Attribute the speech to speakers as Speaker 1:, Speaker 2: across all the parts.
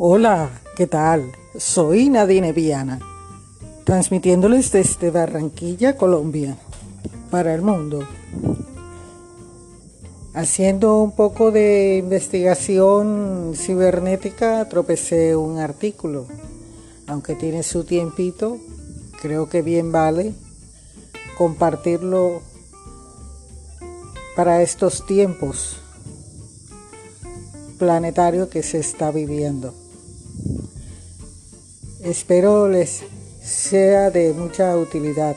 Speaker 1: Hola, ¿qué tal? Soy Nadine Viana, transmitiéndoles desde Barranquilla, Colombia, para el mundo. Haciendo un poco de investigación cibernética, tropecé un artículo. Aunque tiene su tiempito, creo que bien vale compartirlo para estos tiempos planetario que se está viviendo. Espero les sea de mucha utilidad.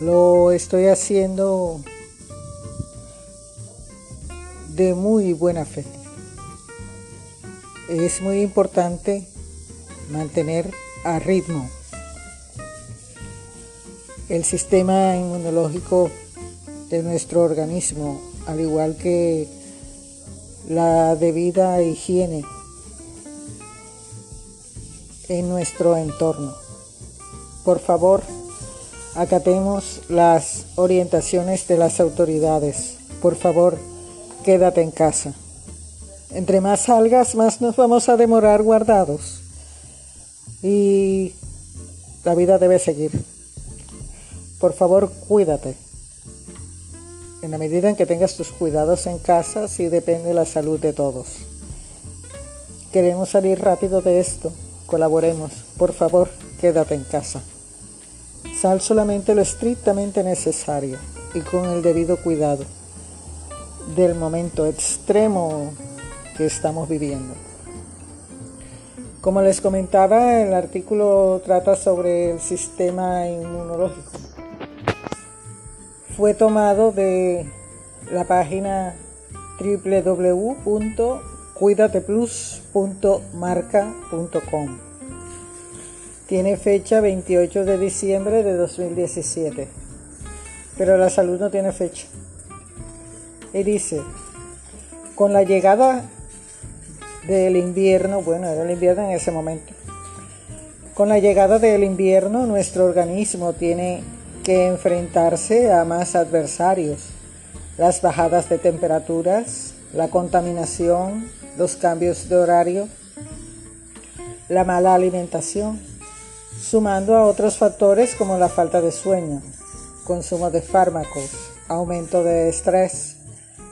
Speaker 1: Lo estoy haciendo de muy buena fe. Es muy importante mantener a ritmo el sistema inmunológico de nuestro organismo, al igual que la debida higiene en nuestro entorno. Por favor, acatemos las orientaciones de las autoridades. Por favor, quédate en casa. Entre más salgas, más nos vamos a demorar guardados. Y la vida debe seguir. Por favor, cuídate. En la medida en que tengas tus cuidados en casa, sí depende la salud de todos. Queremos salir rápido de esto. Colaboremos. Por favor, quédate en casa. Sal solamente lo estrictamente necesario y con el debido cuidado del momento extremo que estamos viviendo. Como les comentaba, el artículo trata sobre el sistema inmunológico fue tomado de la página www.cuidateplus.marca.com. Tiene fecha 28 de diciembre de 2017, pero la salud no tiene fecha. Y dice, con la llegada del invierno, bueno, era el invierno en ese momento, con la llegada del invierno nuestro organismo tiene que enfrentarse a más adversarios, las bajadas de temperaturas, la contaminación, los cambios de horario, la mala alimentación, sumando a otros factores como la falta de sueño, consumo de fármacos, aumento de estrés,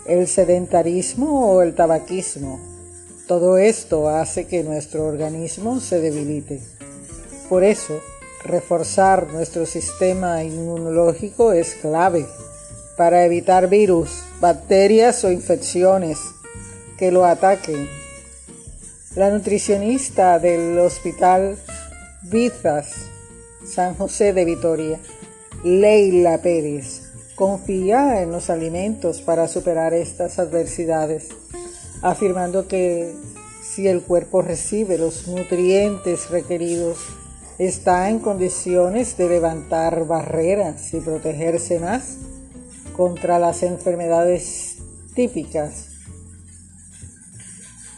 Speaker 1: el sedentarismo o el tabaquismo. Todo esto hace que nuestro organismo se debilite. Por eso, Reforzar nuestro sistema inmunológico es clave para evitar virus, bacterias o infecciones que lo ataquen. La nutricionista del Hospital Vizas San José de Vitoria, Leila Pérez, confía en los alimentos para superar estas adversidades, afirmando que si el cuerpo recibe los nutrientes requeridos, está en condiciones de levantar barreras y protegerse más contra las enfermedades típicas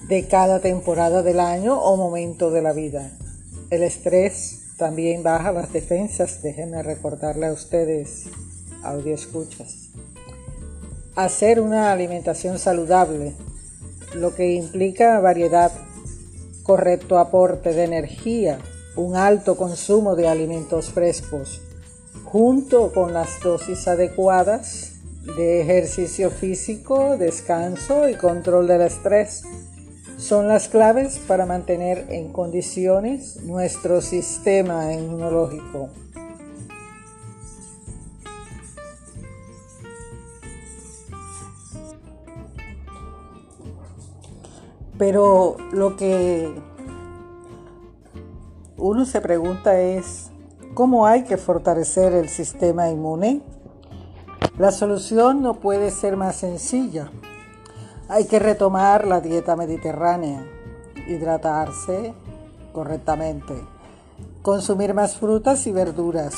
Speaker 1: de cada temporada del año o momento de la vida. El estrés también baja las defensas, déjenme recordarle a ustedes, audio escuchas. Hacer una alimentación saludable, lo que implica variedad, correcto aporte de energía, un alto consumo de alimentos frescos, junto con las dosis adecuadas de ejercicio físico, descanso y control del estrés, son las claves para mantener en condiciones nuestro sistema inmunológico. Pero lo que uno se pregunta es, ¿cómo hay que fortalecer el sistema inmune? La solución no puede ser más sencilla. Hay que retomar la dieta mediterránea, hidratarse correctamente, consumir más frutas y verduras,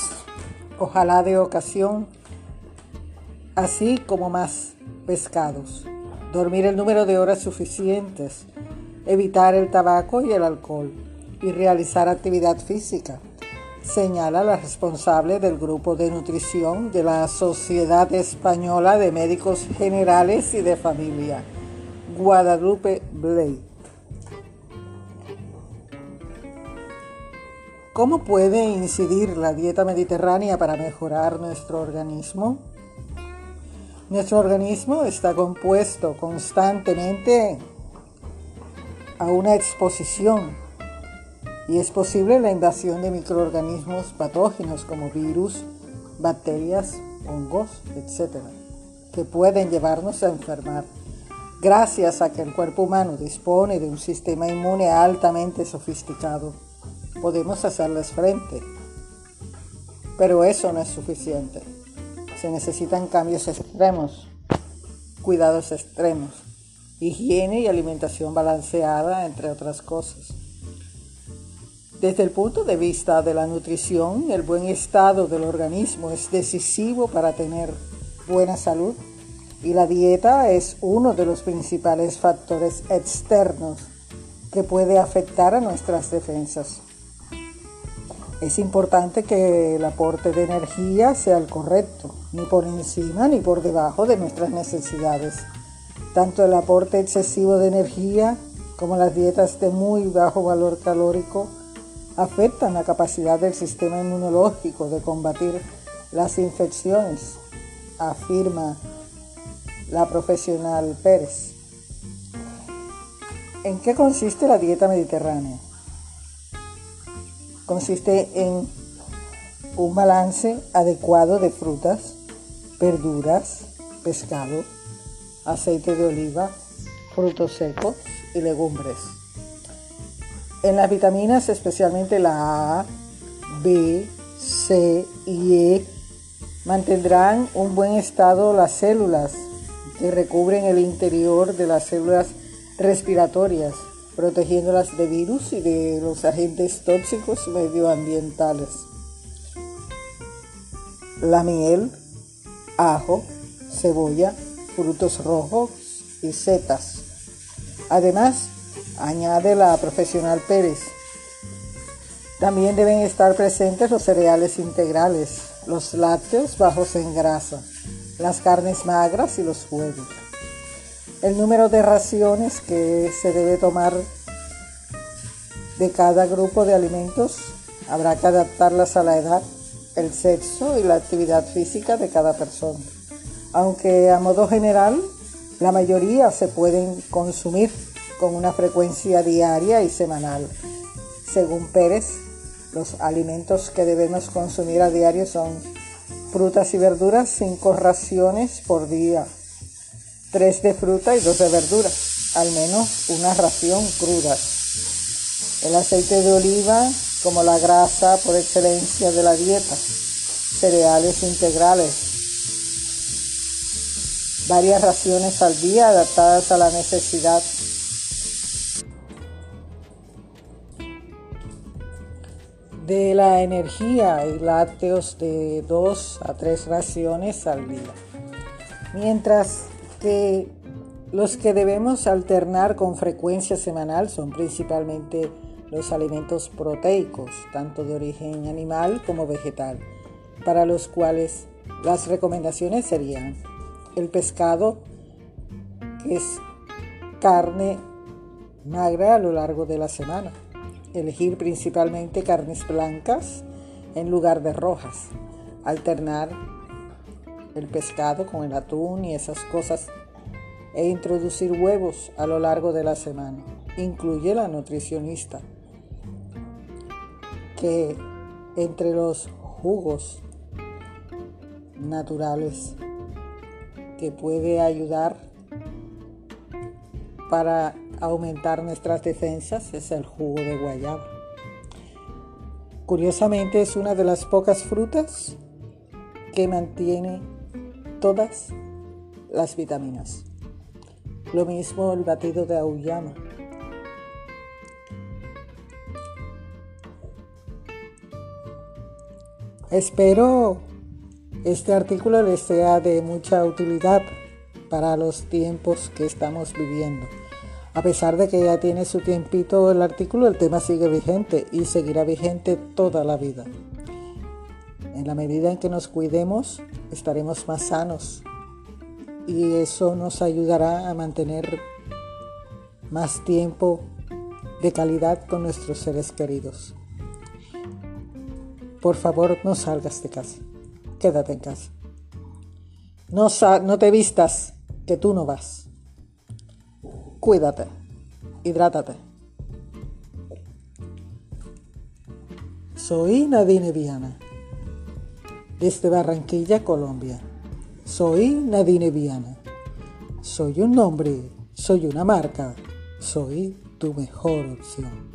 Speaker 1: ojalá de ocasión, así como más pescados, dormir el número de horas suficientes, evitar el tabaco y el alcohol y realizar actividad física, señala la responsable del grupo de nutrición de la Sociedad Española de Médicos Generales y de Familia, Guadalupe Blake. ¿Cómo puede incidir la dieta mediterránea para mejorar nuestro organismo? Nuestro organismo está compuesto constantemente a una exposición y es posible la invasión de microorganismos patógenos como virus, bacterias, hongos, etc., que pueden llevarnos a enfermar. Gracias a que el cuerpo humano dispone de un sistema inmune altamente sofisticado podemos hacerles frente. Pero eso no es suficiente. Se necesitan cambios extremos, cuidados extremos, higiene y alimentación balanceada, entre otras cosas. Desde el punto de vista de la nutrición, el buen estado del organismo es decisivo para tener buena salud y la dieta es uno de los principales factores externos que puede afectar a nuestras defensas. Es importante que el aporte de energía sea el correcto, ni por encima ni por debajo de nuestras necesidades. Tanto el aporte excesivo de energía como las dietas de muy bajo valor calórico afectan la capacidad del sistema inmunológico de combatir las infecciones, afirma la profesional Pérez. ¿En qué consiste la dieta mediterránea? consiste en un balance adecuado de frutas, verduras, pescado, aceite de oliva, frutos secos y legumbres. En las vitaminas, especialmente la A, B, C y E, mantendrán un buen estado las células que recubren el interior de las células respiratorias protegiéndolas de virus y de los agentes tóxicos medioambientales. La miel, ajo, cebolla, frutos rojos y setas. Además, añade la profesional Pérez. También deben estar presentes los cereales integrales, los lácteos bajos en grasa, las carnes magras y los huevos. El número de raciones que se debe tomar de cada grupo de alimentos habrá que adaptarlas a la edad, el sexo y la actividad física de cada persona. Aunque a modo general, la mayoría se pueden consumir con una frecuencia diaria y semanal. Según Pérez, los alimentos que debemos consumir a diario son frutas y verduras, cinco raciones por día, tres de fruta y dos de verdura, al menos una ración cruda. El aceite de oliva como la grasa por excelencia de la dieta, cereales integrales, varias raciones al día adaptadas a la necesidad. De la energía y lácteos de dos a tres raciones al día. Mientras que los que debemos alternar con frecuencia semanal son principalmente los alimentos proteicos, tanto de origen animal como vegetal, para los cuales las recomendaciones serían el pescado, que es carne magra a lo largo de la semana, elegir principalmente carnes blancas en lugar de rojas, alternar el pescado con el atún y esas cosas e introducir huevos a lo largo de la semana. Incluye la nutricionista que entre los jugos naturales que puede ayudar para aumentar nuestras defensas es el jugo de guayaba. Curiosamente es una de las pocas frutas que mantiene todas las vitaminas. Lo mismo el batido de auyama. Espero este artículo les sea de mucha utilidad para los tiempos que estamos viviendo. A pesar de que ya tiene su tiempito el artículo, el tema sigue vigente y seguirá vigente toda la vida. En la medida en que nos cuidemos, estaremos más sanos y eso nos ayudará a mantener más tiempo de calidad con nuestros seres queridos. por favor no salgas de casa. Quédate en casa. No, no te vistas, que tú no vas. Cuídate, hidrátate. Soy Nadine Viana, desde Barranquilla, Colombia. Soy Nadine Viana. Soy un nombre, soy una marca, soy tu mejor opción.